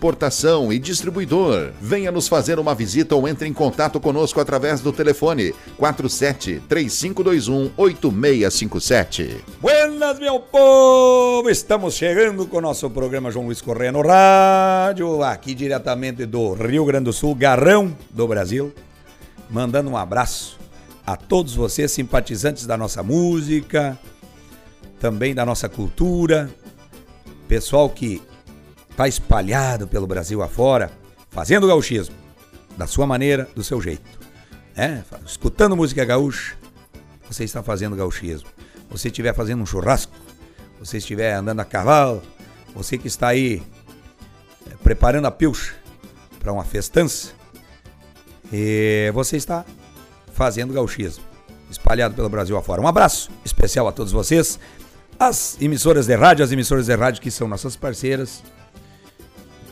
importação e distribuidor. Venha nos fazer uma visita ou entre em contato conosco através do telefone 47 3521 8657. Buenas, meu povo! Estamos chegando com o nosso programa João Luiz Correia no rádio, aqui diretamente do Rio Grande do Sul, Garrão do Brasil. Mandando um abraço a todos vocês simpatizantes da nossa música, também da nossa cultura, pessoal que está espalhado pelo Brasil afora, fazendo gauchismo, da sua maneira, do seu jeito. É, escutando música gaúcha, você está fazendo gauchismo. Você estiver fazendo um churrasco, você estiver andando a cavalo, você que está aí é, preparando a pilcha para uma festança, e você está fazendo gauchismo, espalhado pelo Brasil afora. Um abraço especial a todos vocês, as emissoras de rádio, as emissoras de rádio que são nossas parceiras,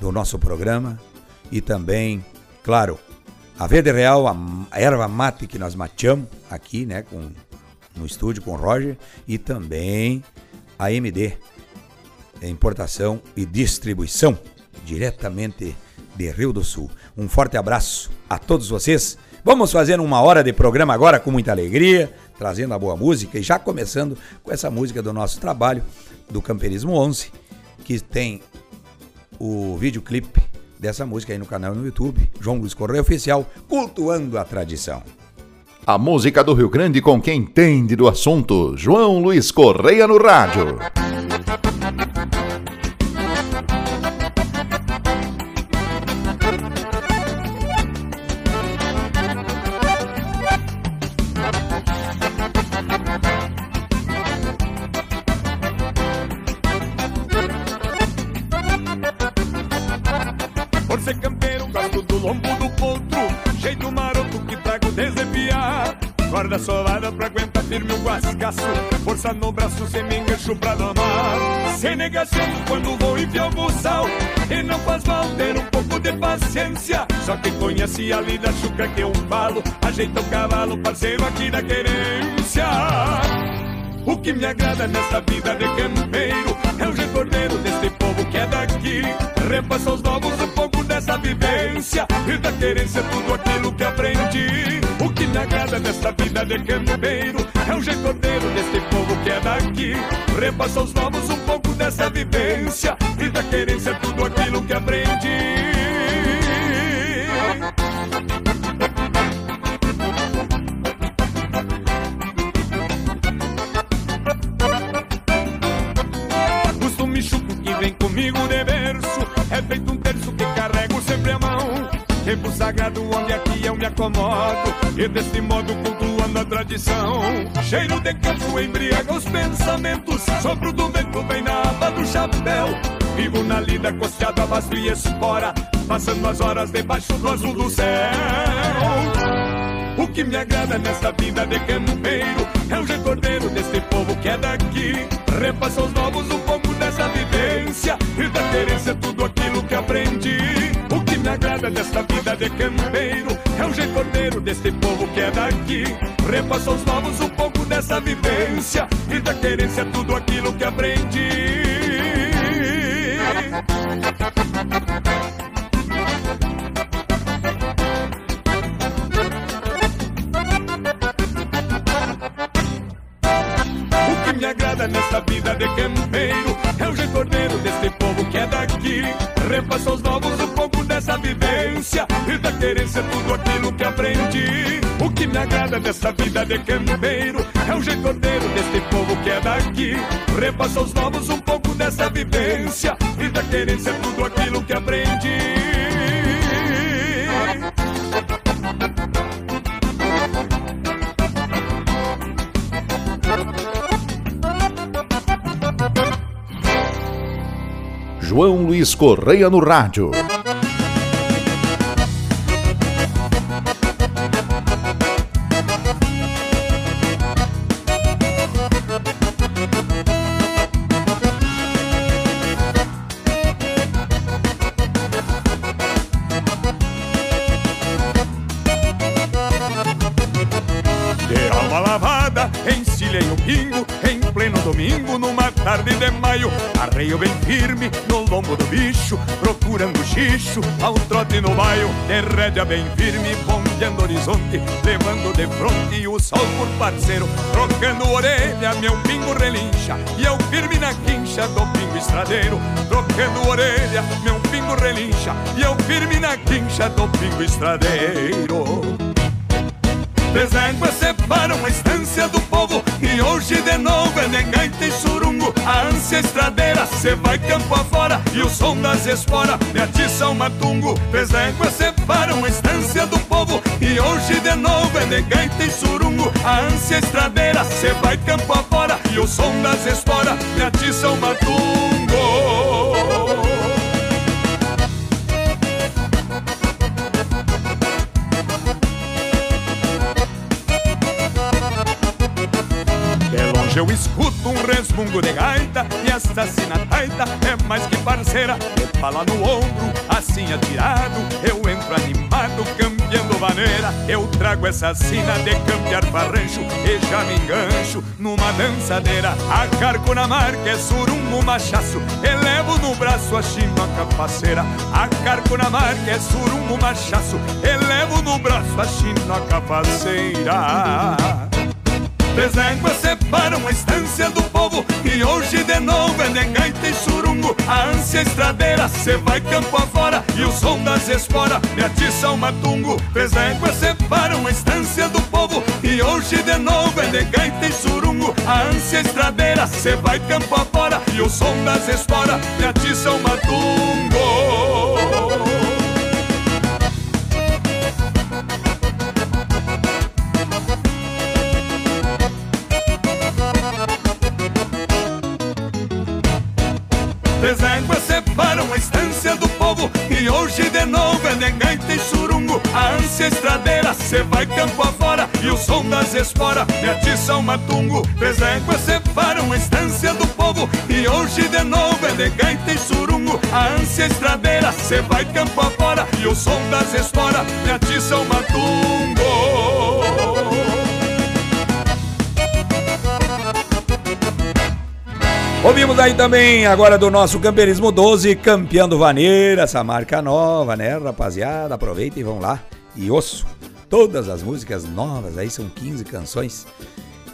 do nosso programa e também, claro, a Verde Real, a erva mate que nós mateamos aqui, né, com, no estúdio com o Roger e também a MD, importação e distribuição diretamente de Rio do Sul. Um forte abraço a todos vocês. Vamos fazer uma hora de programa agora com muita alegria, trazendo a boa música e já começando com essa música do nosso trabalho do Camperismo 11, que tem o videoclipe dessa música aí no canal no YouTube, João Luiz Correia Oficial, cultuando a tradição. A música do Rio Grande com quem entende do assunto, João Luiz Correia no rádio. Firme o guascaço Força no braço, sem me engancho pra domar. Sem negação quando vou enfiar o buçal E não faz mal ter um pouco de paciência. Só quem conhece a lida chuca que eu falo Ajeita o cavalo, parceiro aqui da querência. O que me agrada nesta vida de campeiro É o recordeiro deste povo que é daqui. Repassa aos novos um pouco dessa vivência E da querência tudo aquilo que aprendi que agrada nesta vida de campeiro É o recordeiro deste povo que é daqui. Repassa aos novos um pouco dessa vivência. E da querência tudo aquilo que aprendi. Vem comigo de É feito um terço que carrego sempre a mão. Tempo sagrado onde aqui eu me acomodo Desse modo cultuando a tradição Cheiro de campo embriaga os pensamentos Sopro do vento vem na aba do chapéu Vivo na lida costeado a vasto e espora Passando as horas debaixo do azul do céu o que me agrada nesta vida de campeiro é o recordeiro deste povo que é daqui. Repassa aos novos um pouco dessa vivência e da querência tudo aquilo que aprendi. O que me agrada nesta vida de campeiro é o recordeiro deste povo que é daqui. Repassa aos novos um pouco dessa vivência e da querência tudo aquilo que aprendi. me agrada nesta vida de campeiro É o recordeiro deste povo que é daqui Repassa aos novos um pouco dessa vivência E da querência tudo aquilo que aprendi O que me agrada nesta vida de campeiro É o recordeiro deste povo que é daqui repassa aos novos um pouco dessa vivência e da querência tudo aquilo que aprendi. João Luiz Correia no rádio. Arreio bem firme no lombo do bicho Procurando xixo ao trote no baio. De rédea bem firme, bombeando horizonte Levando de fronte o sol por parceiro. Trocando orelha, meu pingo relincha E eu firme na quincha do pingo estradeiro. Trocando orelha, meu pingo relincha E eu firme na quincha do pingo estradeiro Três éguas separam a estância do povo. E hoje de novo é de gaita e surungo. A ânsia estradeira, cê vai campo afora. E o som das esporas me atiça o matungo. Três éguas separam a estância do povo. E hoje de novo é de gaita e surungo. A ânsia estradeira, cê vai campo afora. E o som das esporas me atiça o matungo eu escuto um resmungo de gaita E esta sinataita é mais que parceira Me fala no ombro, assim atirado. Eu entro animado, cambiando maneira Eu trago essa sina de cambiar farrancho E já me engancho numa dançadeira. Acarco na marca, é surungo machaço Elevo no braço a chino a capaceira Acarco na marca, é surungo machaço Elevo no braço a chino a capaceira Três éguas separam a estância do povo. E hoje de novo é de gaita e surungo. A ânsia estradeira, cê vai campo afora. E o som das esporas me atiça o matungo. Três éguas separam a estância do povo. E hoje de novo é de gaita e surungo. A ânsia estradeira, cê vai campo afora. E o som das esporas me atiça o matungo Três éguas separam a estância do povo. E hoje de novo é de gaita e surungo. A ânsia estradeira, cê vai campo afora. E o som das esporas me atiça o matungo Três éguas separam a estância do povo. E hoje de novo é de gaita e surungo. A ânsia estradeira, cê vai campo afora. E o som das esporas me atiça o matungo Ouvimos aí também agora do nosso Camperismo 12, campeão do Vaneira, essa marca nova, né, rapaziada? Aproveita e vão lá e osso. Todas as músicas novas, aí são 15 canções.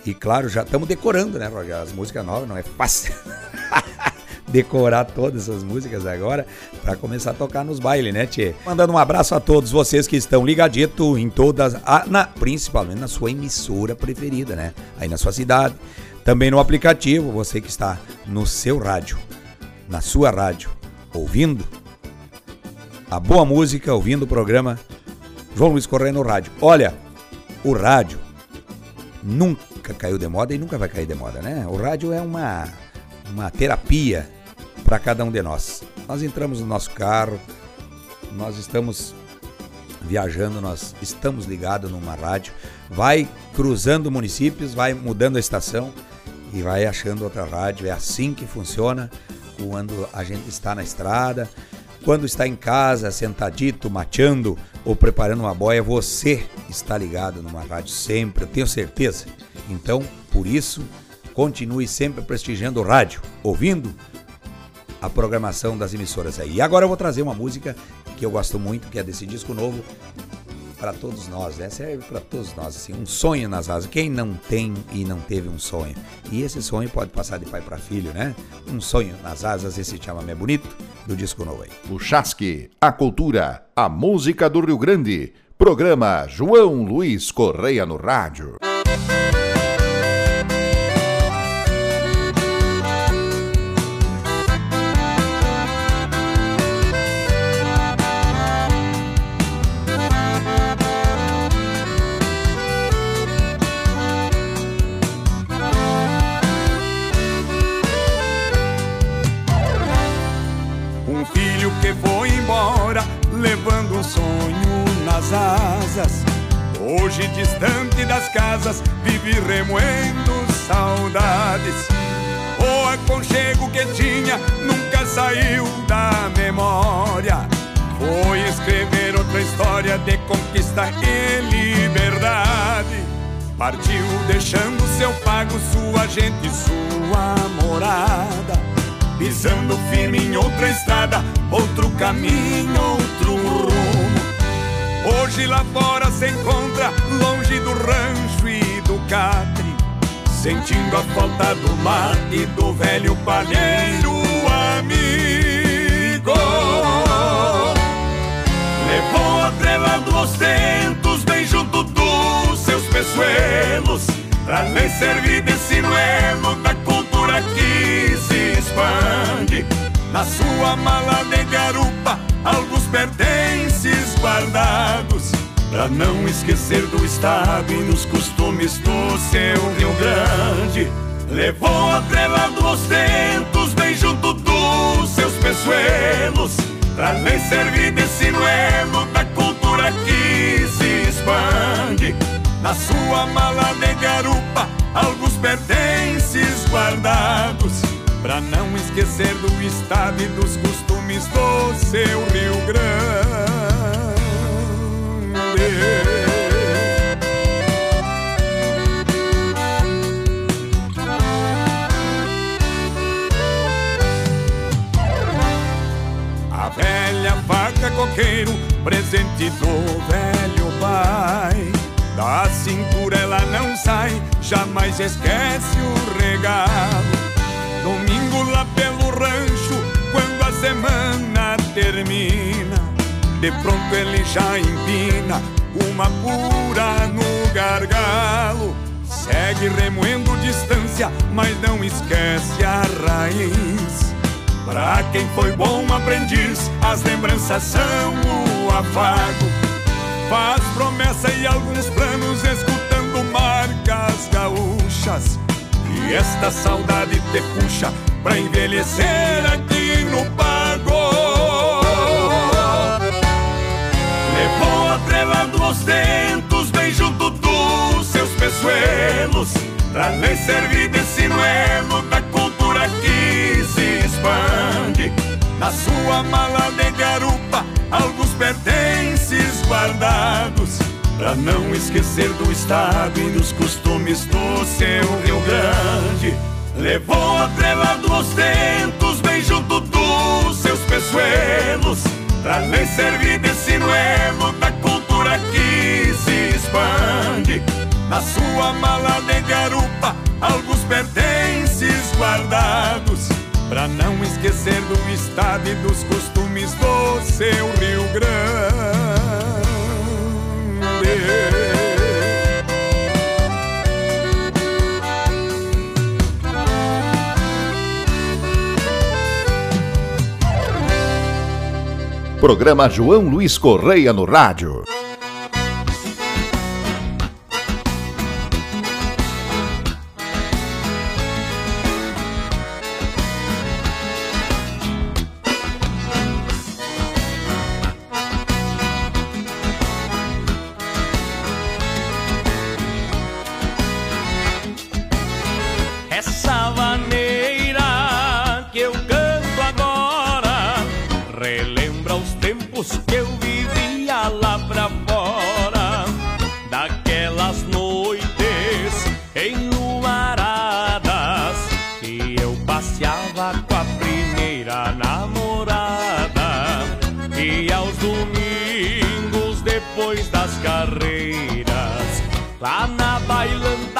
E claro, já estamos decorando, né, Roger? As músicas novas não é fácil. decorar todas essas músicas agora para começar a tocar nos bailes, né, Tchê? Mandando um abraço a todos vocês que estão ligadito em todas, a, na, principalmente na sua emissora preferida, né? Aí na sua cidade. Também no aplicativo, você que está no seu rádio, na sua rádio, ouvindo a boa música, ouvindo o programa João Luiz Correia no rádio. Olha, o rádio nunca caiu de moda e nunca vai cair de moda, né? O rádio é uma, uma terapia para cada um de nós. Nós entramos no nosso carro, nós estamos viajando, nós estamos ligados numa rádio, vai cruzando municípios, vai mudando a estação e vai achando outra rádio. É assim que funciona quando a gente está na estrada. Quando está em casa, sentadito, mateando ou preparando uma boia, você está ligado numa rádio sempre, eu tenho certeza. Então, por isso, continue sempre prestigiando o rádio, ouvindo a programação das emissoras aí. E agora eu vou trazer uma música que eu gosto muito, que é desse disco novo, para todos nós, né? Serve para todos nós, assim, um sonho nas asas. Quem não tem e não teve um sonho? E esse sonho pode passar de pai para filho, né? Um sonho nas asas, esse chama é bonito, do disco novo aí. O Chasque, a cultura, a música do Rio Grande. Programa João Luiz Correia no rádio. Saiu da memória. Foi escrever outra história de conquista e liberdade. Partiu deixando seu pago, sua gente, sua morada. Pisando firme em outra estrada, outro caminho, outro rumo. Hoje lá fora se encontra, longe do rancho e do catre, sentindo a falta do mar e do velho palheiro atrelando os tentos bem junto dos seus peçoelos, pra lhe servir de sinuelo da cultura que se expande. Na sua mala de garupa, alguns pertences guardados, pra não esquecer do estado e dos costumes do seu Rio Grande. Levou atrelado os tentos bem junto dos seus peçoelos, pra lhe servir de sinuelo da cultura que se expande. Na sua mala de garupa, alguns pertences guardados, pra não esquecer do estado e dos costumes do seu Rio Grande. A velha faca coqueiro, presente do velho pai. Da cintura ela não sai, jamais esquece o regalo. Domingo lá pelo rancho, quando a semana termina, de pronto ele já empina uma pura no gargalo. Segue remoendo distância, mas não esquece a raiz. Pra quem foi bom aprendiz, as lembranças são o afago. Faz promessa e alguns planos, escutando marcas gaúchas. E esta saudade te puxa pra envelhecer aqui no pago. Levou atrelando os dentos bem junto dos seus peçoelos, pra lhe servir de sinuelo da Na sua mala de garupa, alguns pertences guardados, pra não esquecer do estado e dos costumes do seu Rio Grande. Levou atrelado os tentos bem junto dos seus peçoelos, pra lhe servir de sinuelo da cultura que se expande. Na sua mala de garupa, alguns pertences guardados, pra não esquecer do estado e dos costumes do seu Rio Grande. Programa João Luiz Correia no rádio.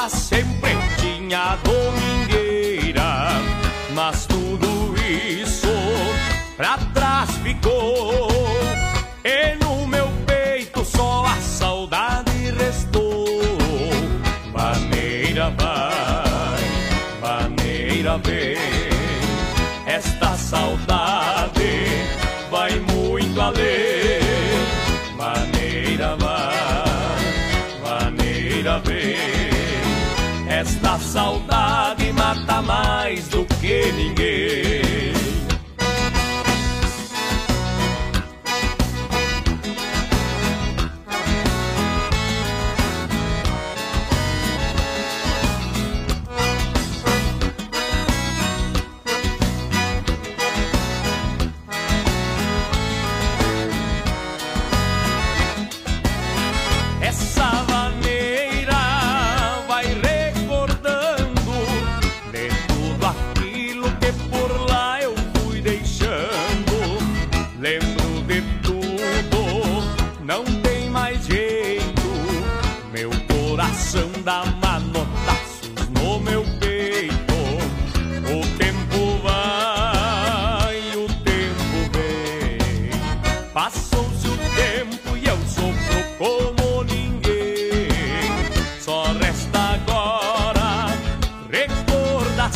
Sempre tinha domingueira, mas tudo isso pra trás ficou. E no meu peito só a saudade restou. Maneira vai, maneira vem. Esta saudade vai muito além. Saudade mata mais do que ninguém.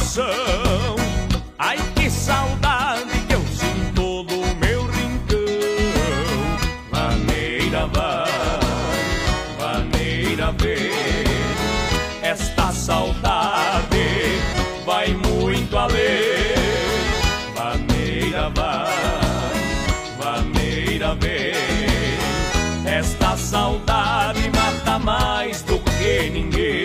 Coração. Ai que saudade que eu sinto do meu rincão. Maneira vai, maneira vem. Esta saudade vai muito além. Maneira vai, maneira vem. Esta saudade mata mais do que ninguém.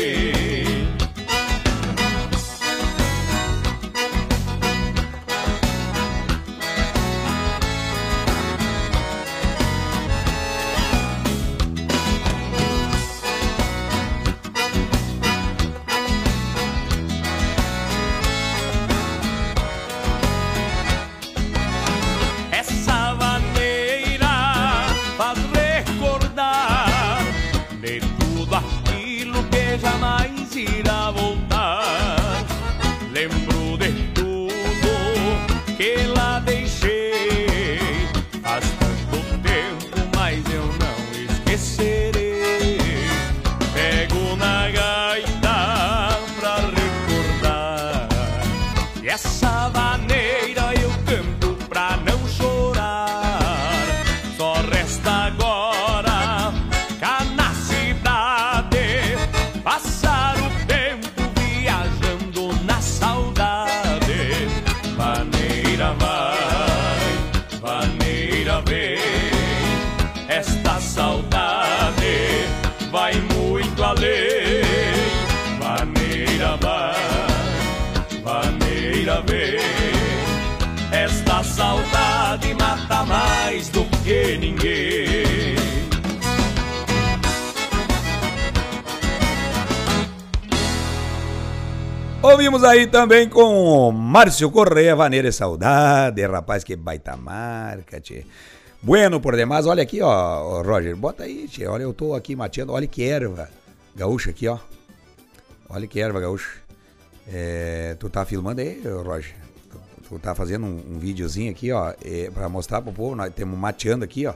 Maneira vem. Esta saudade mata mais do que ninguém. Ouvimos aí também com Márcio Correia, Vaneira e Saudade, rapaz, que baita marca, tchê. Bueno por demais, olha aqui, ó, Roger, bota aí, tchê, olha, eu tô aqui mateando, olha que erva gaúcha aqui, ó. Olha que erva gaúcha. É, tu tá filmando aí, Roger? Tu, tu tá fazendo um, um videozinho aqui, ó, é, pra mostrar pro povo, nós temos mateando aqui, ó,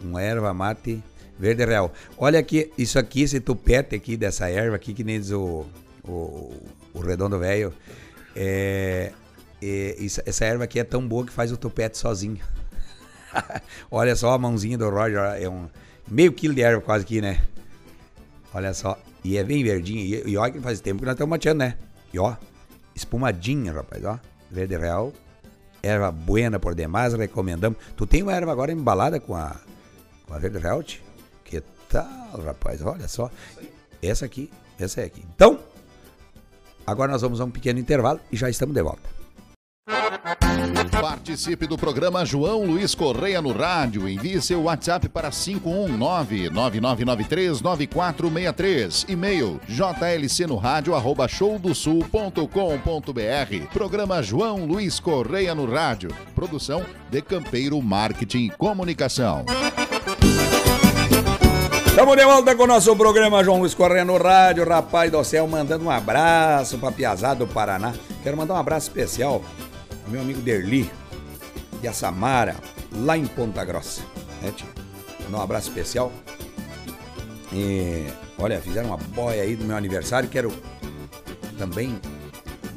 com erva mate verde real. Olha aqui, isso aqui, esse tupete aqui dessa erva aqui, que nem diz o, o, o redondo velho, é, é, essa erva aqui é tão boa que faz o tupete sozinho. Olha só a mãozinha do Roger, é um meio quilo de erva quase aqui, né? Olha só, e é bem verdinho, e, e olha que faz tempo que nós estamos mateando, né? E ó, espumadinha, rapaz, ó, verde real, erva buena por demais, recomendamos. Tu tem uma erva agora embalada com a, com a verde real? Que tal, rapaz, olha só. Essa aqui, essa é aqui. Então, agora nós vamos a um pequeno intervalo e já estamos de volta. Participe do programa João Luiz Correia no rádio. Envie seu WhatsApp para 519-9993-9463. E-mail jlcnoradio.showdosul.com.br. Programa João Luiz Correia no rádio. Produção de Campeiro Marketing e Comunicação. Estamos de volta com o nosso programa João Luiz Correia no rádio, rapaz do céu, mandando um abraço pra Piazada do Paraná. Quero mandar um abraço especial meu amigo Derli a Samara, lá em Ponta Grossa. Né? Mandar um abraço especial. E, olha, fizeram uma boia aí do meu aniversário. Quero também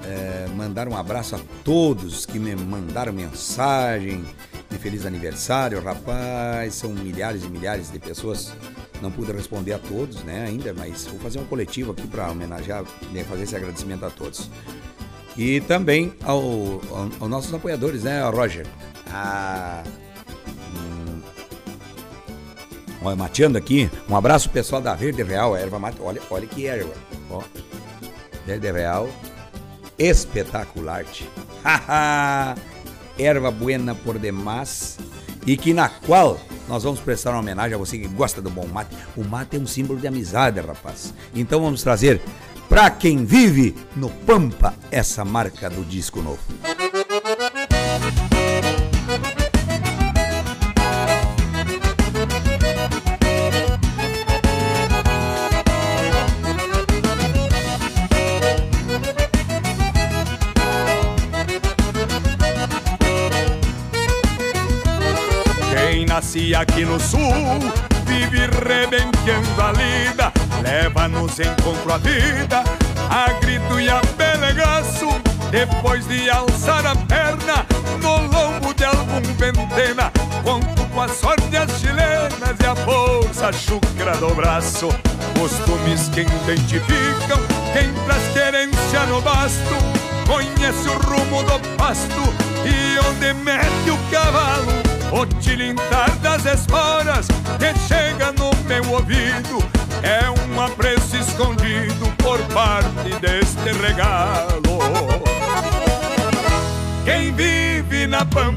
é, mandar um abraço a todos que me mandaram mensagem de feliz aniversário, rapaz. São milhares e milhares de pessoas. Não pude responder a todos, né, ainda, mas vou fazer um coletivo aqui para homenagear, né, fazer esse agradecimento a todos. E também ao, ao- aos nossos apoiadores, né, Roger? A, hum, olha, mateando aqui, um abraço pessoal da Verde Real, erva mate. Olha, olha que erva, ó. Verde Real, espetacular. Haha! erva buena por demais e que na qual nós vamos prestar uma homenagem a você que gosta do bom mate. O mate é um símbolo de amizade, rapaz. Então vamos trazer pra quem vive no Pampa essa marca do disco novo. Quem nasce aqui no sul vive rebenqueando a lida, leva nos encontro a vida, a grito e a pelegaço, Depois de alçar a perna no lombo de algum ventena, conto com a sorte as chilenas e a força chucra do braço. Costumes que identificam quem traz querência no basto, conhece o rumo do pasto e onde mete o cavalo. O tilintar das esporas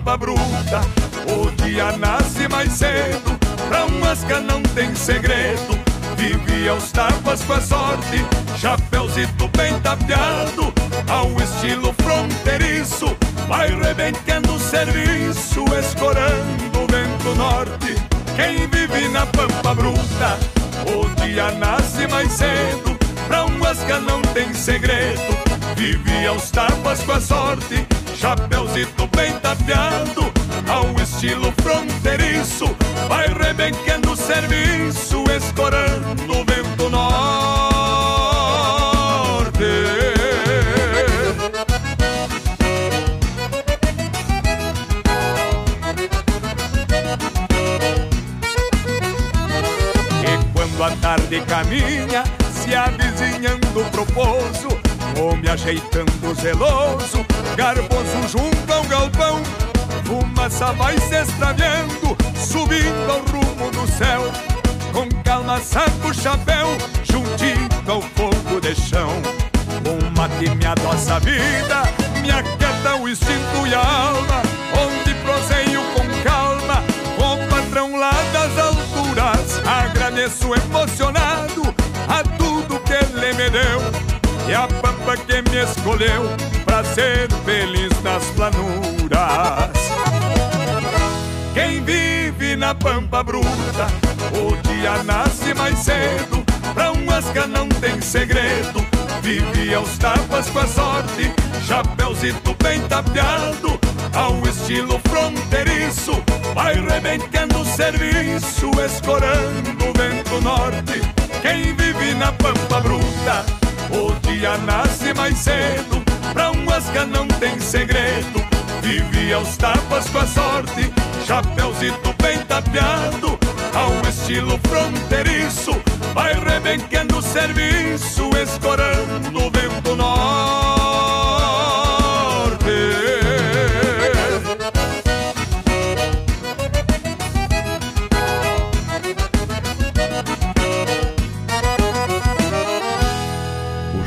pampa bruta, o dia nasce mais cedo. Pra um masca não tem segredo, vive aos tapas com a sorte. Chapéuzito bem tapeado, ao estilo fronteiriço. Vai rebentando o serviço, escorando o vento norte. Quem vive na pampa bruta, o dia nasce mais cedo. Pra um masca não tem segredo, vive aos tapas com a sorte. Chapéuzito bem tapeado, ao estilo fronteiriço. Vai rebenquendo o serviço, escorando o vento norte. E quando a tarde caminha, se avizinhando pro pouso, Homem ajeitando zeloso, garboso junto ao galpão. Fumaça vai se extraviando, subindo ao rumo do céu. Com calma saco o chapéu, juntinho ao fogo de chão. Um mate me adoça a vida, me aquieta o instinto e a alma. Onde proseio com calma, com patrão lá das alturas. Agradeço emocionado a tudo que ele me deu. E a pampa que me escolheu pra ser feliz nas planuras. Quem vive na pampa bruta, o dia nasce mais cedo. Pra um asca não tem segredo, vive aos tapas com a sorte. Chapéuzito bem tapeado, ao estilo fronteiriço. Vai rebentando o serviço, escorando o vento norte. Quem vive na pampa bruta, o dia nasce mais cedo, pra um asca não tem segredo. Vive aos tapas com a sorte, chapéuzito bem tapeado, ao estilo fronteiriço. Vai rebenquendo o serviço, escorando o vento norte.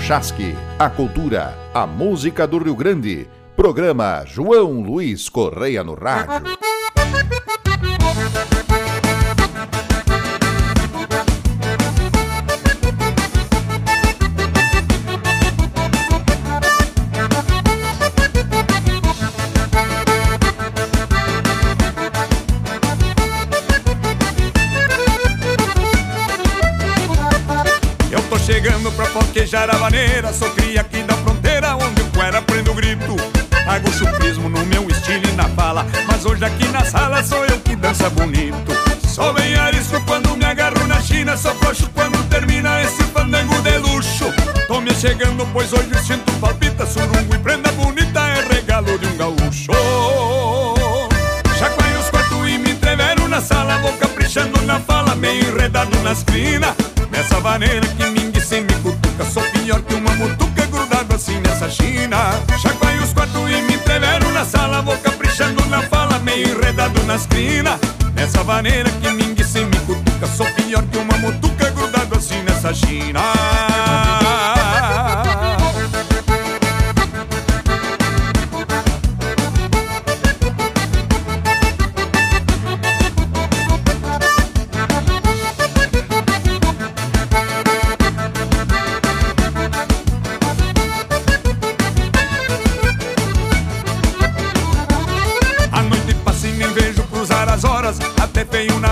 Chasque, a cultura, a música do Rio Grande. Programa João Luiz Correia no Rádio. Foquejar a vaneira Sou cria aqui da fronteira onde o cuera prende o grito. Hago chupismo no meu estilo e na fala Mas hoje aqui na sala sou eu que dança bonito. Sou bem arisco quando me agarro na China Sou coxo quando termina esse fandango de luxo. Tô me chegando pois hoje o cinto palpita Surungo e prenda bonita é regalo de um gaúcho. Chacoalho os quatro e me entrevero na sala Vou caprichando na fala, meio enredado nas crinas Nessa vaneira que me Sou pior que uma mutuca grudado assim nessa china. Chacoalho os quatro e me entrevero na sala Vou caprichando na fala, meio enredado nas crinas Nessa vaneira que mingue sem me cutuca Sou pior que uma mutuca grudado assim nessa china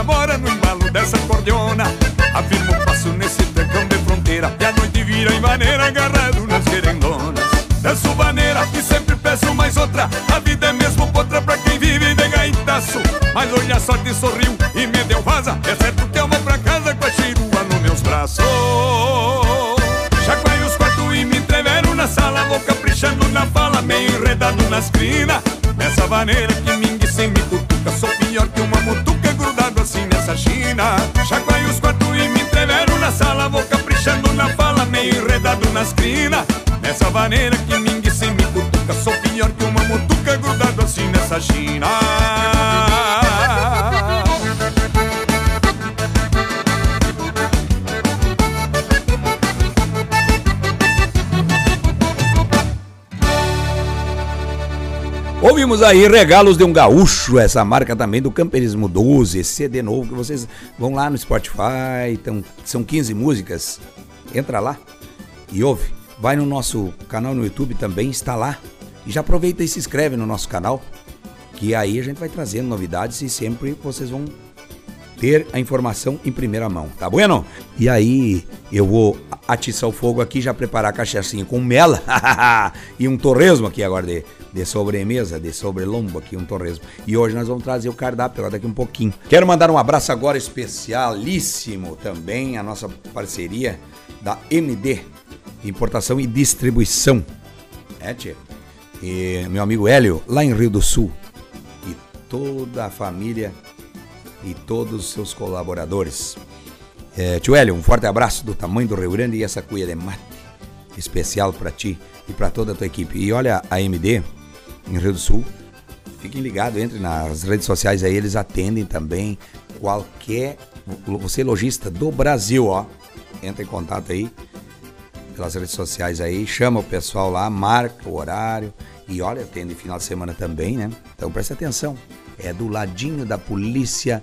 namora no embalo dessa cordiona. Afirmo passo nesse trancão de fronteira E a noite vira em maneira agarrado nas querendonas. Danço maneira e sempre peço mais outra. A vida é mesmo potra pra quem vive de gaitaço. Mas hoje a sorte sorriu e me deu vaza. É certo que eu vou pra casa com a cheirua nos meus braços. Chacoalho os quatro e me entrevero na sala Vou caprichando na fala, meio enredado nas crinas. Nessa vaneira que me nessa china. Chacoalho os quatro e me entrevero na sala, vou caprichando na fala, meio enredado nas crinas. Nessa vaneira que mingue sem me cutuca, sou pior que uma mutuca grudado assim nessa china. Ouvimos aí Regalos de um Gaúcho, essa marca também do Camperismo 12, esse CD novo que vocês vão lá no Spotify, então, são 15 músicas. Entra lá e ouve. Vai no nosso canal no YouTube também, está lá. E já aproveita e se inscreve no nosso canal, que aí a gente vai trazendo novidades e sempre vocês vão ter a informação em primeira mão, tá bueno? E aí eu vou atiçar o fogo aqui, já preparar a cachaçinha com mela e um torresmo aqui agora de, de sobremesa, de sobrelombo aqui, um torresmo. E hoje nós vamos trazer o cardápio daqui um pouquinho. Quero mandar um abraço agora especialíssimo também à nossa parceria da MD, Importação e Distribuição. É, tia? E meu amigo Hélio, lá em Rio do Sul. E toda a família e todos os seus colaboradores. É, tio Hélio, um forte abraço do tamanho do Rio Grande e essa cuia de mate especial para ti e para toda a tua equipe. E olha a MD em Rio do Sul. Fiquem ligados, entre nas redes sociais aí, eles atendem também qualquer você lojista do Brasil, ó. Entra em contato aí pelas redes sociais aí, chama o pessoal lá, marca o horário e olha, atende final de semana também, né? Então presta atenção. É do ladinho da Polícia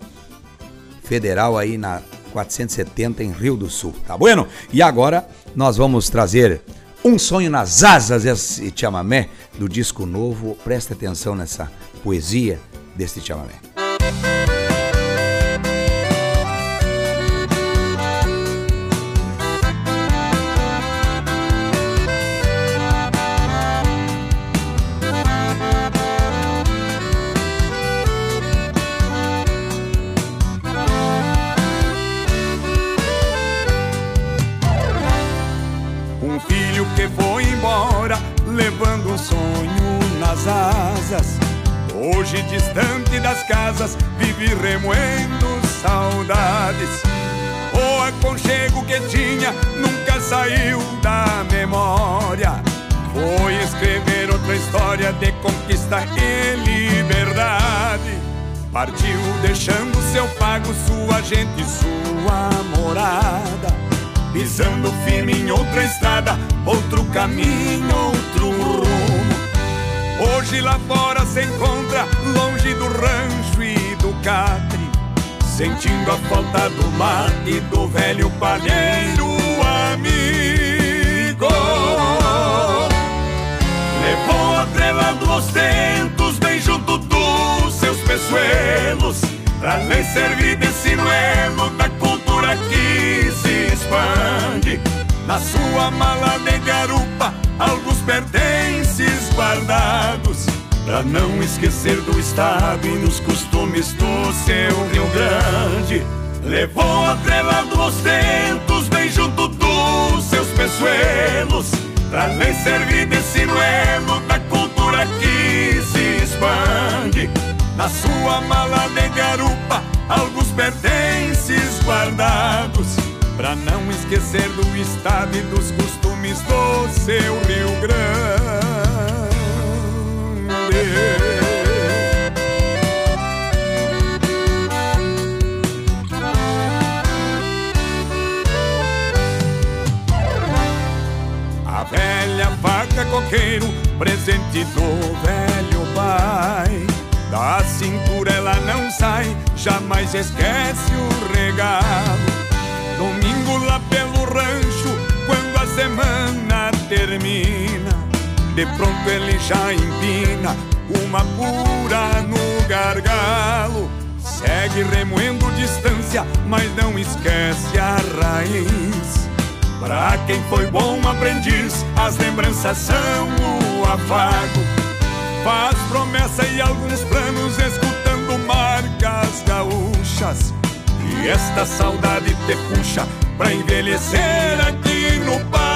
Federal aí na 470 em Rio do Sul, tá bueno? E agora nós vamos trazer um sonho nas asas, esse chamamé do disco novo. Presta atenção nessa poesia deste chamamé. Distante das casas, vive remoendo saudades. O aconchego que tinha nunca saiu da memória. Foi escrever outra história de conquista e liberdade. Partiu deixando seu pago, sua gente, sua morada. Pisando firme em outra estrada, outro caminho, outro rumo. Hoje lá fora se encontra, longe do rancho e do catre, sentindo a falta do mar e do velho palheiro amigo. Levou atrelado aos tentos, bem junto dos seus peçoelos, pra lhe servir de sinuelo da cultura que se expande. Na sua mala de garupa, alguns pertences guardados. Pra não esquecer do estado e nos costumes do seu Rio Grande. Levou atrelado aos tentos, bem junto dos seus peçoelos. Pra lhe servir de sinuelo da cultura que se expande. Na sua mala de garupa, alguns pertences guardados. Pra não esquecer do estado e dos costumes do seu Rio Grande. A velha vaca coqueiro, presente do velho pai. Da cintura ela não sai, jamais esquece o regalo. Domingo lá pelo rancho, quando a semana termina, de pronto ele já empina uma pura no gargalo. Segue remoendo distância, mas não esquece a raiz. Pra quem foi bom aprendiz, as lembranças são o afago. Faz promessa e alguns planos, escutando marcas gaúchas. E esta saudade te puxa pra envelhecer aqui no pago.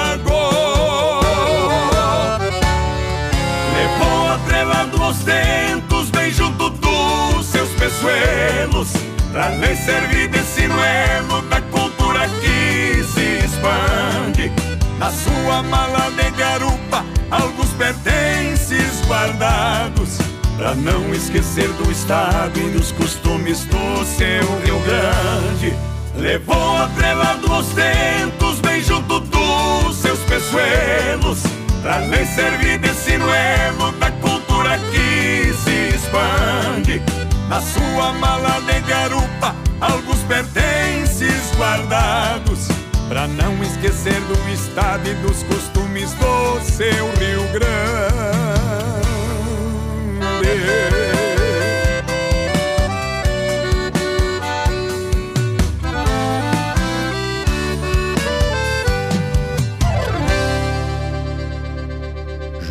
atrelado aos dentos, bem junto dos seus peçoelos, pra lhe servir de sinuelo da cultura que se expande. Na sua mala de garupa, alguns pertences guardados, pra não esquecer do estado e dos costumes do seu Rio Grande. Levou atrelado aos dentos, bem junto dos seus peçoelos, pra lhe servir de sinuelo da cultura que se expande. Na sua mala de garupa, alguns pertences guardados, pra não esquecer do estado e dos costumes do seu Rio Grande.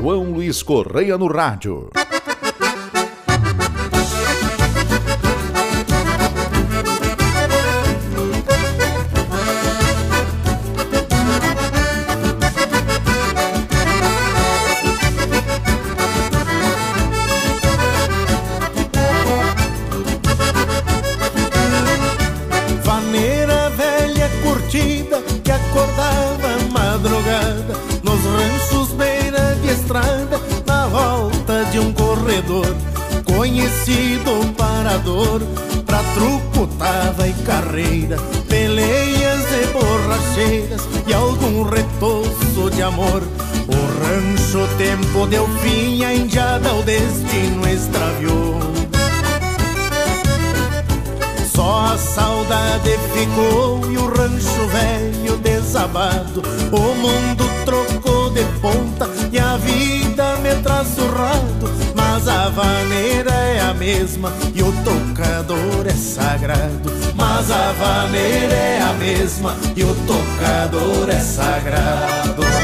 João Luiz Correia no rádio. Ficou e o rancho velho desabado. O mundo trocou de ponta e a vida me traz surrado. Mas a vaneira é a mesma e o tocador é sagrado. Mas a vaneira é a mesma e o tocador é sagrado.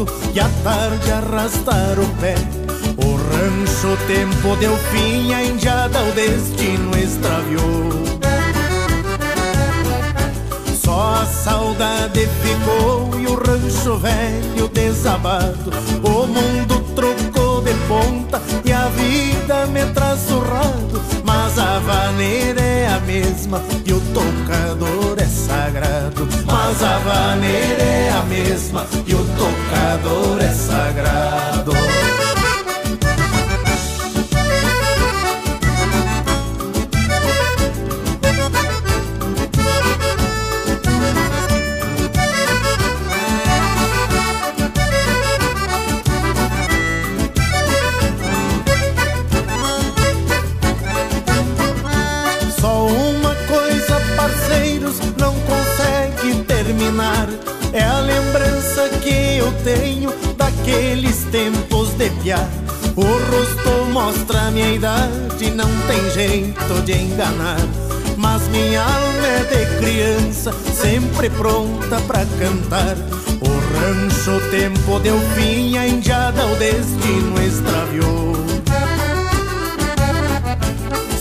Gordo e à tarde arrastar o pé. O rancho tempo deu fim, a indiada o destino extraviou. Só a saudade ficou e o rancho velho desabado. O mundo trocou de ponta e a vida me traz surrado. Mas a vaneira é a mesma e o tocador tocador tem jeito de enganar. Mas minha alma é de criança, sempre pronta pra cantar. O rancho o tempo deu fim, a indiada o destino extraviou.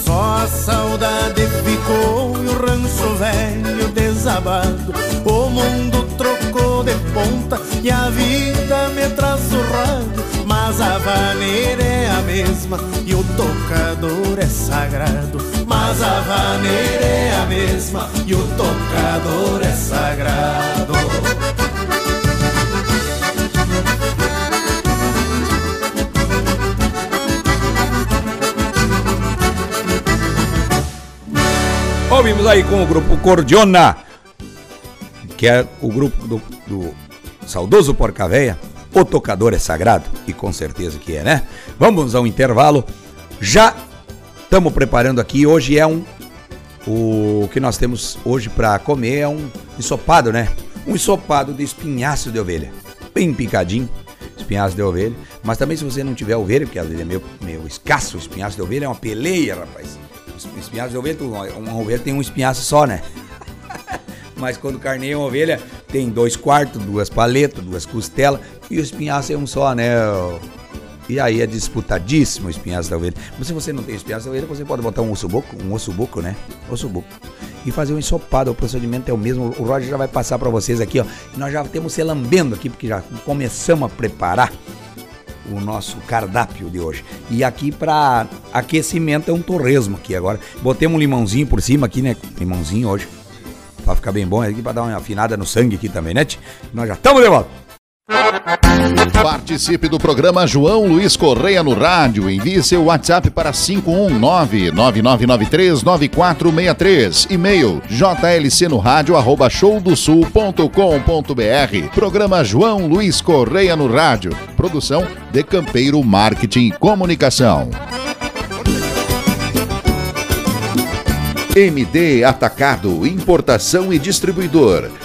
Só a saudade ficou e o rancho velho desabado. O mundo trocou de ponta e a vida me traz surrado. Mas a vaneira é a mesma e o tocador é sagrado. Mas a vaneira é a mesma e o tocador é sagrado. Ouvimos aí com o grupo Cordiona, que é o grupo do, do saudoso Porca Véia. O tocador é sagrado, e com certeza que é, né? Vamos ao intervalo. Já estamos preparando aqui. Hoje é um O que nós temos hoje para comer é um ensopado, né? Um ensopado de espinhaço de ovelha. Bem picadinho, espinhaço de ovelha. Mas também se você não tiver ovelha, porque às vezes é meio, meio escasso o espinhaço de ovelha, é uma peleia, rapaz. Espinhaço de ovelha, uma ovelha tem um espinhaço só, né? Mas quando carneia uma ovelha, tem dois quartos, duas paletas, duas costelas, e o espinhaço é um só, né? E aí é disputadíssimo o espinhaço da ovelha. Mas se você não tem espinhaço da ovelha, você pode botar um osso buco, um osso buco, né? Osso buco. E fazer um ensopado. O procedimento é o mesmo. O Roger já vai passar para vocês aqui, ó. Nós já temos se lambendo aqui, porque já começamos a preparar o nosso cardápio de hoje. E aqui para aquecimento é um torresmo aqui agora. Botei um limãozinho por cima aqui, né? Limãozinho hoje. Pra ficar bem bom aqui, pra dar uma afinada no sangue aqui também, né? Nós já estamos de volta. Participe do programa João Luiz Correia no rádio. Envie seu WhatsApp para 519-9993-9463. E-mail jlcnoradio.showdosul.com.br. Programa João Luiz Correia no rádio. Produção de Campeiro Marketing e Comunicação. MD Atacado, importação e distribuidor.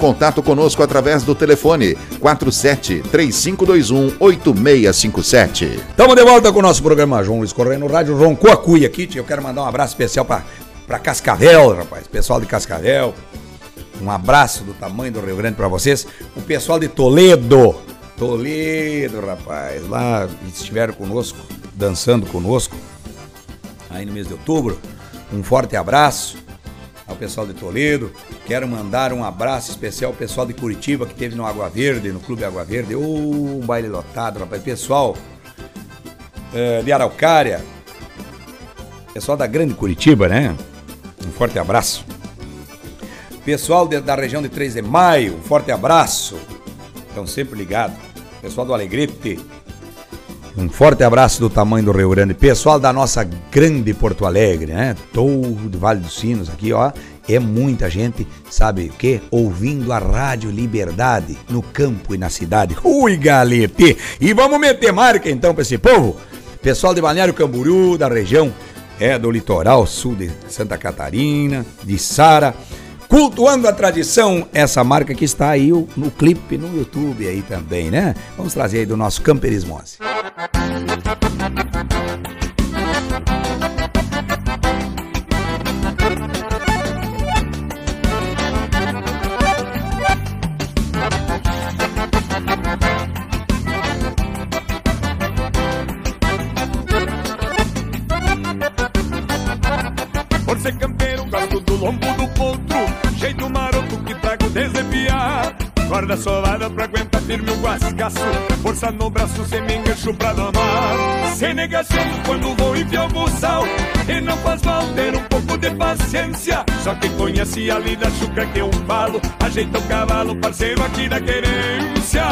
contato conosco através do telefone 47 3521 8657. Estamos de volta com o nosso programa João Luiz Correia no rádio Roncou a Cuia aqui. Eu quero mandar um abraço especial para Cascavel, rapaz. Pessoal de Cascavel. Um abraço do tamanho do Rio Grande para vocês. O pessoal de Toledo. Toledo, rapaz. Lá estiveram conosco, dançando conosco. Aí no mês de outubro. Um forte abraço ao pessoal de Toledo. Quero mandar um abraço especial ao pessoal de Curitiba que teve no Água Verde, no Clube Água Verde. Oh, um baile lotado, rapaz. Pessoal é, de Araucária, pessoal da Grande Curitiba, né? Um forte abraço. Pessoal de, da região de 3 de Maio, um forte abraço. Estão sempre ligados. Pessoal do Alegrete, um forte abraço do tamanho do Rio Grande. Pessoal da nossa grande Porto Alegre, né? Todo do Vale dos Sinos aqui, ó. É muita gente, sabe o quê? Ouvindo a Rádio Liberdade no campo e na cidade. Ui, galete! E vamos meter marca então pra esse povo? Pessoal de Balneário Camboriú, da região é do litoral sul de Santa Catarina, de Sara, cultuando a tradição, essa marca que está aí no clipe no YouTube aí também, né? Vamos trazer aí do nosso Camperismose. Por ser campeiro, gosto do lombo piar. Guarda sovada pra aguentar firme o guascaço. Força no braço, sem me engancho pra domar. Sem negação, quando vou enfiar o buçal. E não faz mal ter um pouco de paciência. Só quem conhece a lida chucra que eu falo. Ajeita o cavalo, parceiro aqui da querência.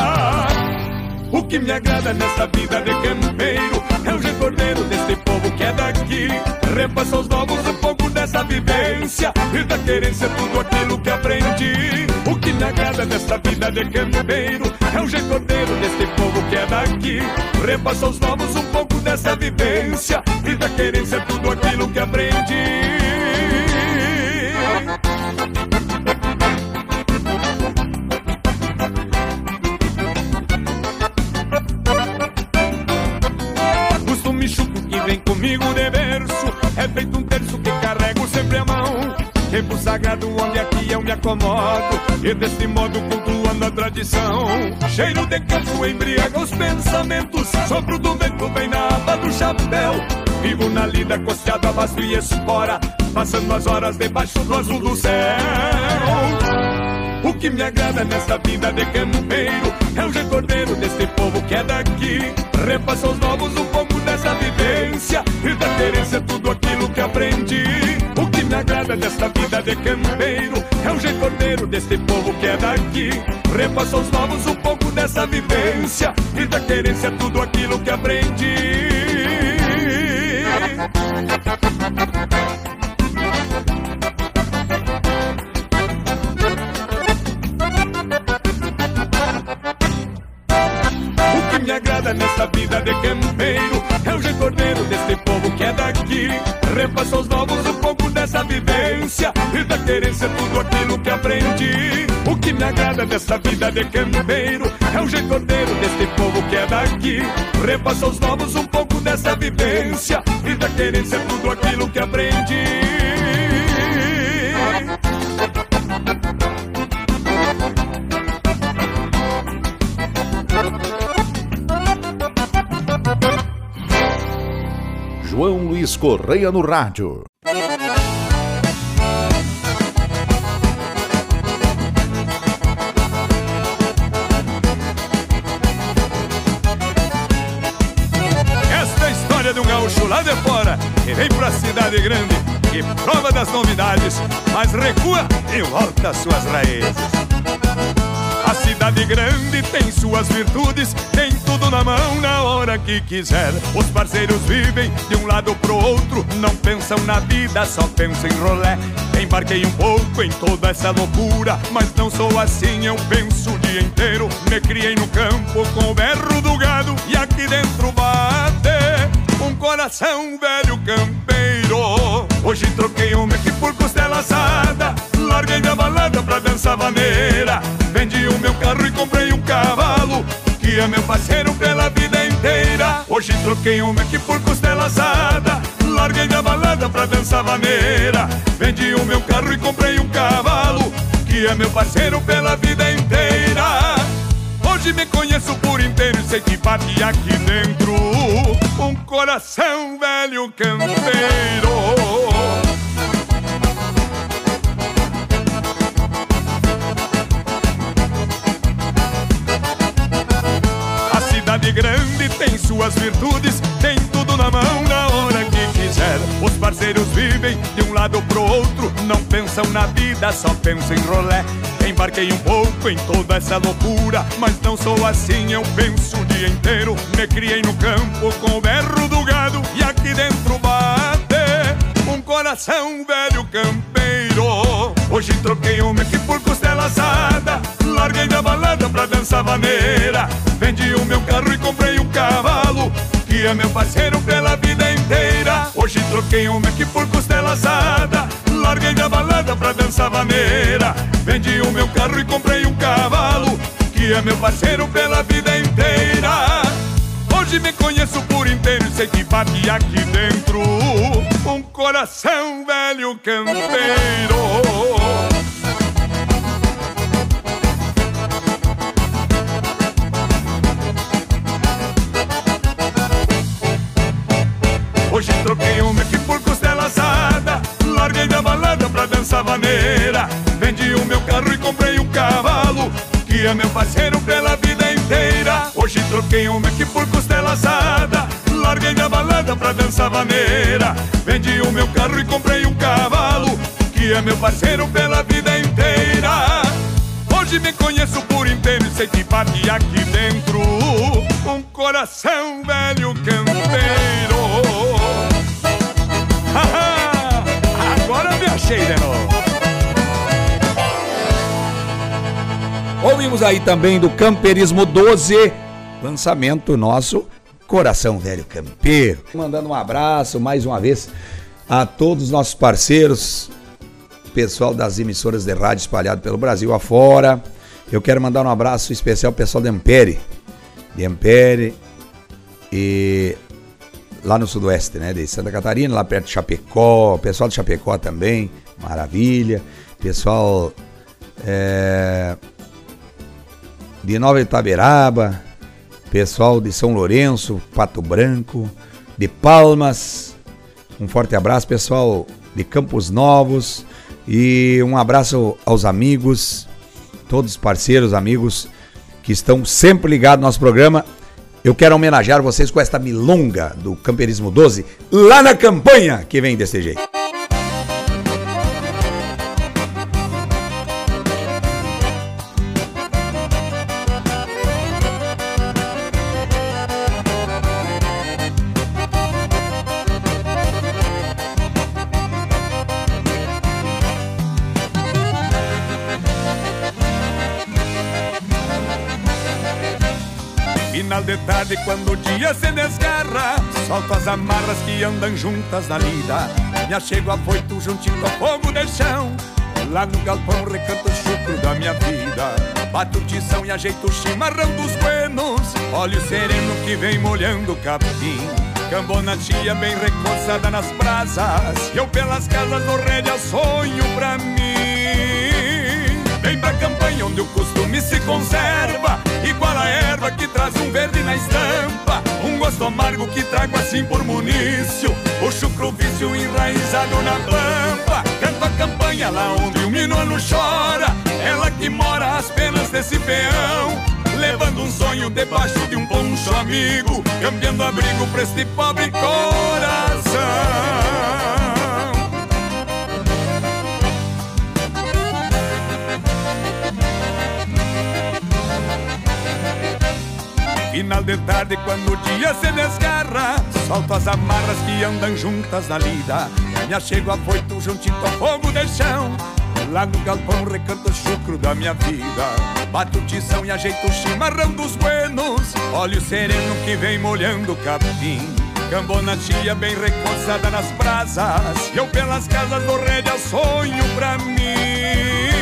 O que me agrada nessa vida de campeiro é o jeito ordeiro desse povo que é daqui. Repassa aos novos um pouco dessa vivência e da querência tudo aquilo que aprendi. O que me agrada nessa vida de campeiro é o jeito ordeiro desse povo que é daqui. Repassa aos novos um pouco dessa vivência e da querência tudo aquilo que aprendi. Tempo sagrado onde aqui eu me acomodo. E desse modo cultuando a tradição. Cheiro de campo embriaga os pensamentos. Sopro do vento bem na aba do chapéu. Vivo na lida costeada, vasto e espora. Passando as horas debaixo do azul do céu. O que me agrada nessa vida de campeiro é o jeito ordeiro desse povo que é daqui. Repassa aos novos um pouco dessa vivência e da querência tudo aquilo que aprendi. O que me agrada dessa vida de campeiro é o jeito desse povo que é daqui. Repassa aos novos um pouco dessa vivência e da querência tudo aquilo que aprendi. me agrada nessa vida de campeiro É o jeito desse povo que é daqui Repassa aos novos vivência E da querência tudo aquilo que aprendi. O que me agrada dessa vida de campeiro É o jeito ordeiro desse povo que é daqui. Repassa aos novos um pouco dessa vivência E da querência tudo aquilo que aprendi. João Luiz Correia no rádio. Que pra cidade grande e prova das novidades, mas recua e volta às suas raízes. A cidade grande tem suas virtudes, tem tudo na mão na hora que quiser. Os parceiros vivem de um lado pro outro, não pensam na vida, só pensam em rolé. Embarquei um pouco em toda essa loucura, mas não sou assim, eu penso o dia inteiro. Me criei no campo com o berro do gado e aqui dentro bate um coração velho campeiro. Hoje troquei um meque por costela assada, larguei da balada pra dançar vaneira. Vendi o meu carro e comprei um cavalo Que é meu parceiro pela vida inteira Hoje troquei um Mac por costela assada Larguei da balada pra dançar vaneira Vendi o meu carro e comprei um cavalo Que é meu parceiro pela vida inteira Hoje me conheço por inteiro e sei que bate aqui dentro Um coração velho campeiro cidade grande tem suas virtudes, tem tudo na mão na hora. Os parceiros vivem de um lado pro outro, não pensam na vida, só pensam em rolé. Embarquei um pouco em toda essa loucura, mas não sou assim, eu penso o dia inteiro. Me criei no campo com o berro do gado e aqui dentro bate um coração velho campeiro. Hoje troquei um meque por costela assada, larguei da balada pra dançar vaneira. Vendi o meu carro e comprei um cavalo Que é meu parceiro pela vida inteira. Hoje troquei um Mac por costela assada. Larguei da balada pra dançar vaneira Vendi o meu carro e comprei um cavalo Que é meu parceiro pela vida inteira. Hoje me conheço por inteiro e sei que bate aqui dentro. Um coração velho campeiro troquei um Mac por costela assada. Larguei da balada pra dançar vaneira. Vendi o meu carro e comprei um cavalo Que é meu parceiro pela vida inteira. Hoje troquei um Mac por costela assada. Larguei da balada pra dançar vaneira. Vendi o meu carro e comprei um cavalo Que é meu parceiro pela vida inteira. Hoje me conheço por inteiro e sei que bate aqui dentro. Um coração velho campeiro Ouvimos aí também do Camperismo 12, lançamento nosso Coração Velho Campeiro. Mandando um abraço mais uma vez a todos os nossos parceiros, pessoal das emissoras de rádio espalhado pelo Brasil afora. Eu quero mandar um abraço especial ao pessoal de Ampere, de Ampere e lá no sudoeste, né? De Santa Catarina, lá perto de Chapecó, pessoal de Chapecó também, maravilha. Pessoal é, de Nova Itaberaba, pessoal de São Lourenço, Pato Branco, de Palmas. Um forte abraço, pessoal de Campos Novos. E um abraço aos amigos todos os parceiros, amigos que estão sempre ligados no nosso programa. Eu quero homenagear vocês com esta milonga do Camperismo 12, lá na campanha que vem desse jeito. Solto as amarras que andam juntas na lida. Me achego afoito juntinho ao fogo de chão. Lá no galpão recanto o chucro da minha vida. Bato tição e ajeito o chimarrão dos buenos. Olho sereno que vem molhando o capim. Cambona tia bem recoçada nas brasas. Eu pelas casas do rédea sonho pra mim. Vem pra campanha onde o costume se conserva Igual a erva que traz um verde na estampa. Um gosto amargo que trago assim por munício. O chucro vício enraizado na pampa. Canto a campanha lá onde o minuano chora. Ela que mora às penas desse peão. Levando um sonho debaixo de um poncho amigo. Cambiando abrigo pra este pobre coração Final de tarde, quando o dia se desgarra, solto as amarras que andam juntas na lida. Me achego afoito juntinho ao fogo de chão. Lá no galpão recanto o chucro da minha vida. Bato tição e ajeito o chimarrão dos buenos. Olho sereno que vem molhando o capim. Cambona tia bem recoçada nas brasas. E eu pelas casas do rédea sonho pra mim.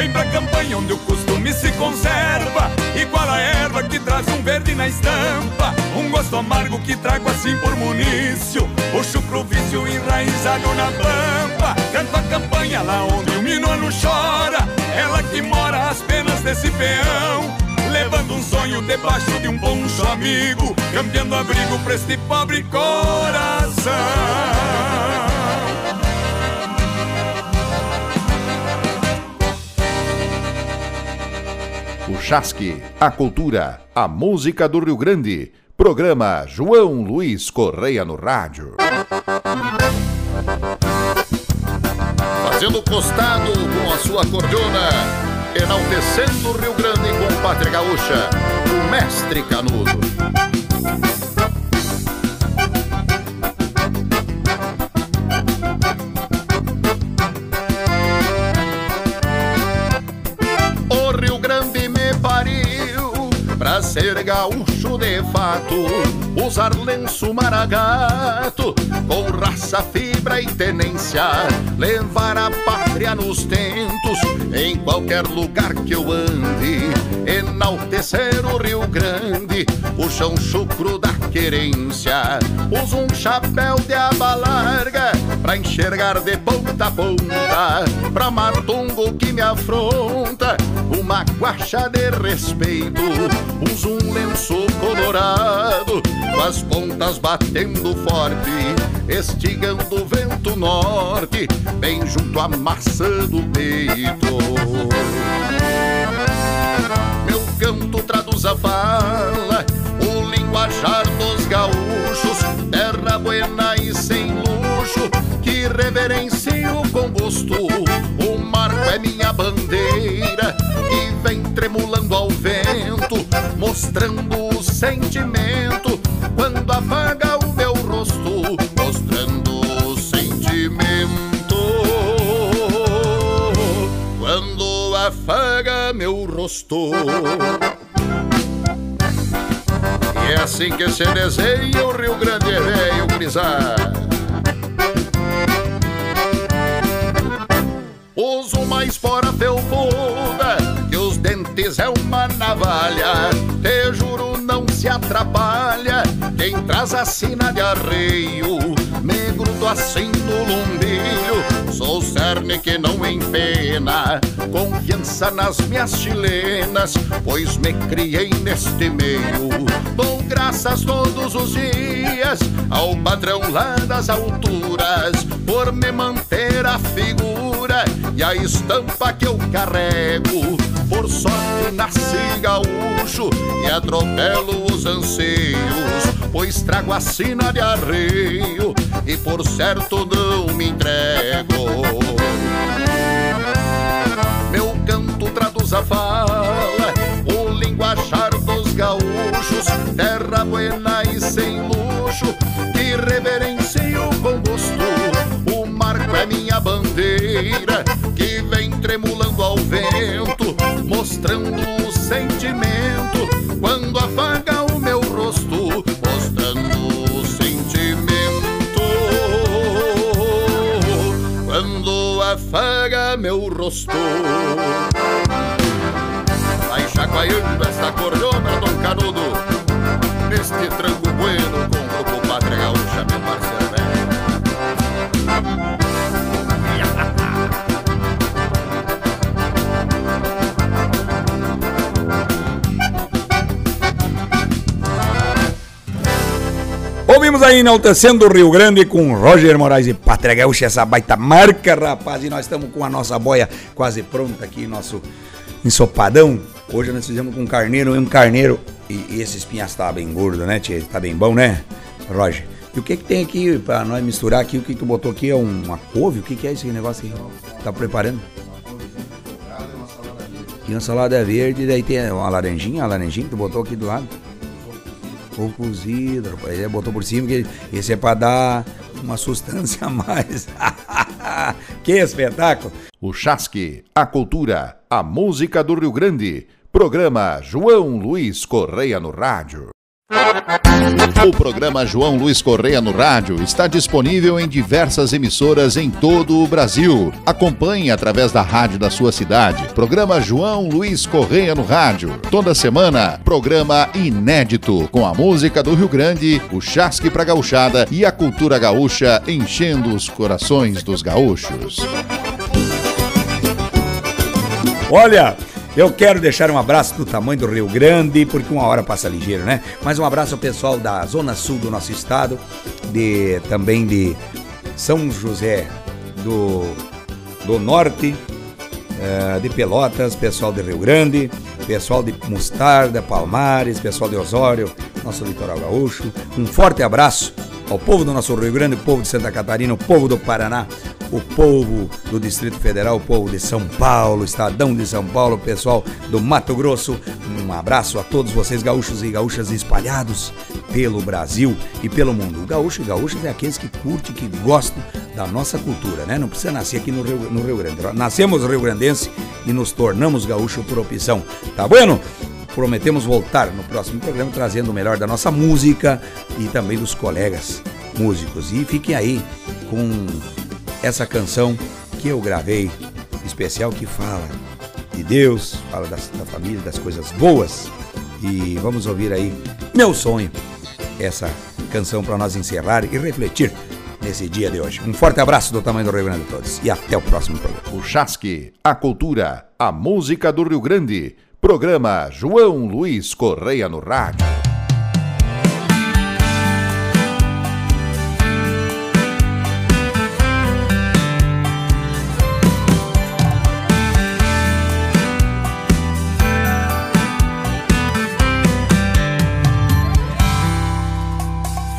Vem pra campanha onde o costume se conserva. Igual a erva que traz um verde na estampa? Um gosto amargo que trago assim por munício. Puxo pro vício enraizado na pampa. Canto a campanha lá onde o minuano chora. Ela que mora às penas desse peão. Levando um sonho debaixo de um poncho amigo. Cambiando abrigo pra este pobre coração O Chasque, a cultura, a música do Rio Grande. Programa João Luiz Correia no rádio. Fazendo costado com a sua cordiona, enaltecendo o Rio Grande com pátria gaúcha, o mestre Canudo. Gaúcho de fato, usar lenço maragato com raça, fibra e tenência, levar a pátria nos tentos em qualquer lugar que eu ande, enaltecer o Rio Grande, puxa um chucro da querência, uso um chapéu de aba larga pra enxergar de ponta a ponta, pra matungo que me afronta, uma guacha de respeito, uso um lenço colorado, com as pontas batendo forte, estigando o vento norte, bem junto à maçã do peito. Meu canto traduz a fala, o linguajar dos gaúchos, terra buena e sem luxo, que reverencio com gosto. O marco é minha bandeira, que vem tremulando ao vento, mostrando o sentimento, E é assim que se desenha o Rio Grande velho grisar. Uso mais fora felpuda que os dentes é uma navalha. Te juro, não se atrapalha quem traz a sina de arreio. Me grudo assim no lumbilho, sou cerne que não empena. Confiança nas minhas chilenas, pois me criei neste meio. Dou graças todos os dias ao padrão lá das alturas, por me manter a figura e a estampa que eu carrego. sorte nasci gaúcho e atropelo os anseios, pois trago a sina de arreio e por certo não me entrego. Meu canto traduz a fala, o linguajar dos gaúchos, terra buena e sem luxo, que reverencio com gosto. O marco é minha bandeira, que vem tremulando ao vento, mostrando meu rosto. Vai chacoalhando esta cordona, Dom Canudo Neste tranco Ouvimos aí enaltecendo o Rio Grande com Roger Moraes e Pátria Gaúcha, essa baita marca, rapaz. E nós estamos com a nossa boia quase pronta aqui, nosso ensopadão. Hoje nós fizemos com carneiro e um carneiro. E, e esse espinhaço tá bem gordo, né, tia? Tá bem bom, né, Roger? E o que que tem aqui pra nós misturar aqui? O que tu botou aqui? É um- uma couve? O que que é esse negócio aí? Tá preparando? E uma salada verde, daí tem uma laranjinha, a laranjinha que tu botou aqui do lado. Ou cozido. Ele botou por cima, que esse é pra dar uma sustância a mais. que espetáculo! O Chasque, a cultura, a música do Rio Grande. Programa João Luiz Correia no Rádio. O programa João Luiz Correia no Rádio está disponível em diversas emissoras em todo o Brasil. Acompanhe através da rádio da sua cidade. Programa João Luiz Correia no Rádio. Toda semana, programa inédito com a música do Rio Grande, o chasque pra gauchada e a cultura gaúcha enchendo os corações dos gaúchos. Olha, eu quero deixar um abraço do tamanho do Rio Grande, porque uma hora passa ligeiro, né? Mas um abraço ao pessoal da Zona Sul do nosso estado, de também de São José do, do Norte, eh, de Pelotas, pessoal de Rio Grande, pessoal de Mostarda, Palmares, pessoal de Osório, nosso litoral gaúcho. Um forte abraço ao povo do nosso Rio Grande, o povo de Santa Catarina, o povo do Paraná, o povo do Distrito Federal, o povo de São Paulo, Estadão de São Paulo, o pessoal do Mato Grosso. Um abraço a todos vocês, gaúchos e gaúchas espalhados pelo Brasil e pelo mundo. O gaúcho e gaúchas é aqueles que curtem, que gostam da nossa cultura, né? Não precisa nascer aqui no Rio, no Rio Grande. Nascemos rio-grandense e nos tornamos gaúcho por opção. Tá bueno? Prometemos voltar no próximo programa trazendo o melhor da nossa música e também dos colegas músicos. E fiquem aí com essa canção que eu gravei, especial que fala de Deus, fala da família, das coisas boas. E vamos ouvir aí Meu Sonho, essa canção para nós encerrar e refletir nesse dia de hoje. Um forte abraço do tamanho do Rio Grande a todos e até o próximo programa. O Chasque, a cultura, a música do Rio Grande. Programa João Luiz Correia no Rádio.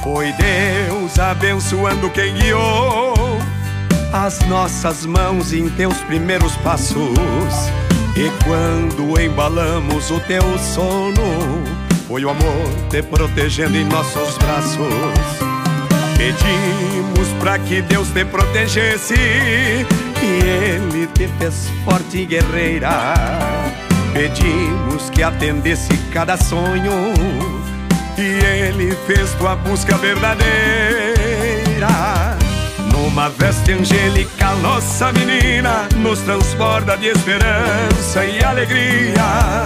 Foi Deus abençoando quem guiou as nossas mãos em teus primeiros passos. E quando embalamos o teu sono, foi o amor te protegendo em nossos braços. Pedimos para que Deus te protegesse e Ele te fez forte e guerreira. Pedimos que atendesse cada sonho e Ele fez tua busca verdadeira. Numa veste angelical, nossa menina nos transborda de esperança e alegria.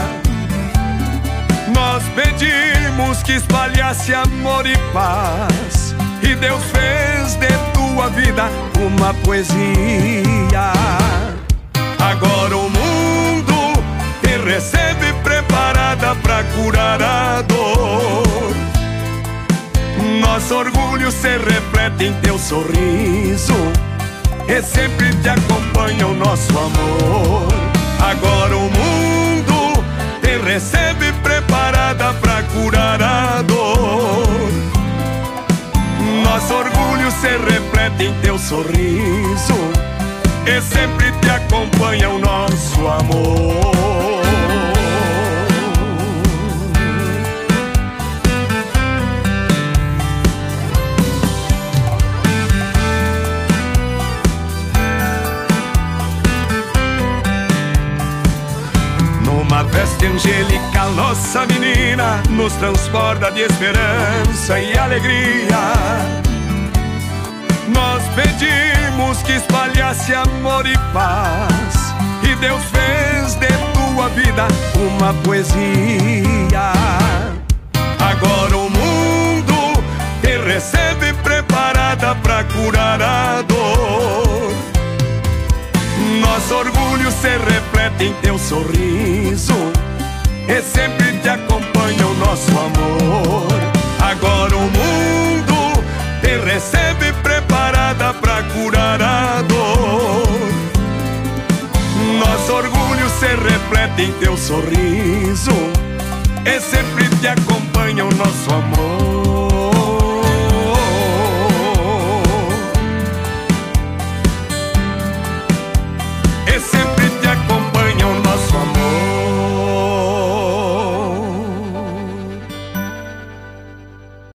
Nós pedimos que espalhasse amor e paz. E Deus fez de tua vida uma poesia. Agora o mundo te recebe preparada pra curar a orgulho se reflete em teu sorriso. E sempre te acompanha o nosso amor. Agora o mundo te recebe preparada pra curar a dor. Nosso orgulho se reflete em teu sorriso. E sempre te acompanha o nosso amor. Angelical, nossa menina nos transporta de esperança e alegria. Nós pedimos que espalhasse amor e paz, e Deus fez de tua vida uma poesia. Agora o mundo te recebe preparada para curar a dor. Nosso orgulho se reflete em teu sorriso E sempre te acompanha o nosso amor. Agora o mundo te recebe preparada pra curar a dor. Nosso orgulho se reflete em teu sorriso. E sempre te acompanha o nosso amor